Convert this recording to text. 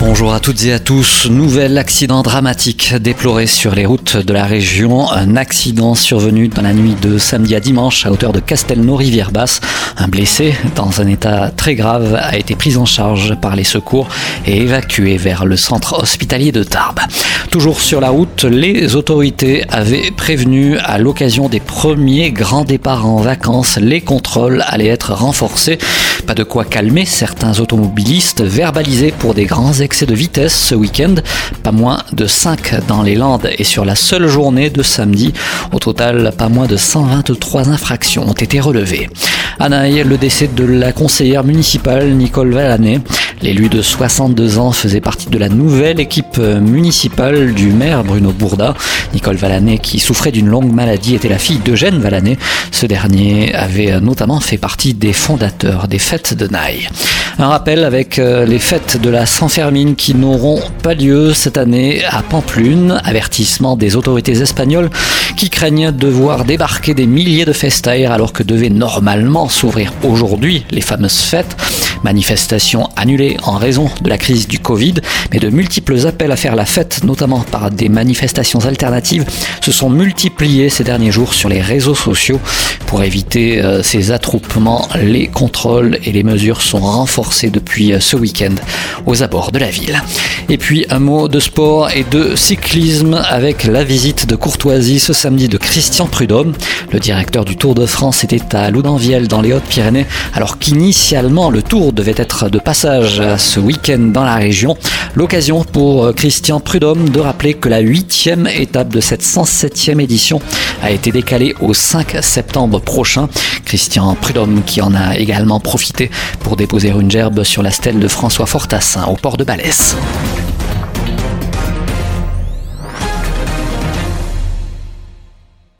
Bonjour à toutes et à tous. Nouvel accident dramatique déploré sur les routes de la région. Un accident survenu dans la nuit de samedi à dimanche à hauteur de Castelnau-Rivière-Basse. Un blessé dans un état très grave a été pris en charge par les secours et évacué vers le centre hospitalier de Tarbes. Toujours sur la route, les autorités avaient prévenu à l'occasion des premiers grands départs en vacances, les contrôles allaient être renforcés. Pas de quoi calmer certains automobilistes verbalisés pour des grands excès de vitesse ce week-end. Pas moins de 5 dans les Landes et sur la seule journée de samedi. Au total, pas moins de 123 infractions ont été relevées. À Naï, le décès de la conseillère municipale Nicole Valanet. L'élu de 62 ans faisait partie de la nouvelle équipe municipale du maire Bruno Bourda. Nicole Valanet, qui souffrait d'une longue maladie, était la fille d'Eugène Valanet. Ce dernier avait notamment fait partie des fondateurs des fêtes de Naï. Un rappel avec euh, les fêtes de la San-Fermine qui n'auront pas lieu cette année à Pamplune. Avertissement des autorités espagnoles qui craignent de voir débarquer des milliers de festaires alors que devaient normalement s'ouvrir aujourd'hui les fameuses fêtes. Manifestations annulées en raison de la crise du Covid, mais de multiples appels à faire la fête, notamment par des manifestations alternatives, se sont multipliés ces derniers jours sur les réseaux sociaux. Pour éviter euh, ces attroupements, les contrôles et les mesures sont renforcés depuis euh, ce week-end aux abords de la ville. Et puis un mot de sport et de cyclisme avec la visite de courtoisie ce samedi de Christian Prudhomme. Le directeur du Tour de France était à Loudanviel dans les Hautes-Pyrénées alors qu'initialement le Tour devait être de passage ce week-end dans la région. L'occasion pour Christian Prudhomme de rappeler que la huitième étape de cette 107e édition a été décalée au 5 septembre prochain. Christian Prudhomme qui en a également profité pour déposer une gerbe sur la stèle de François Fortassin au port de Balès.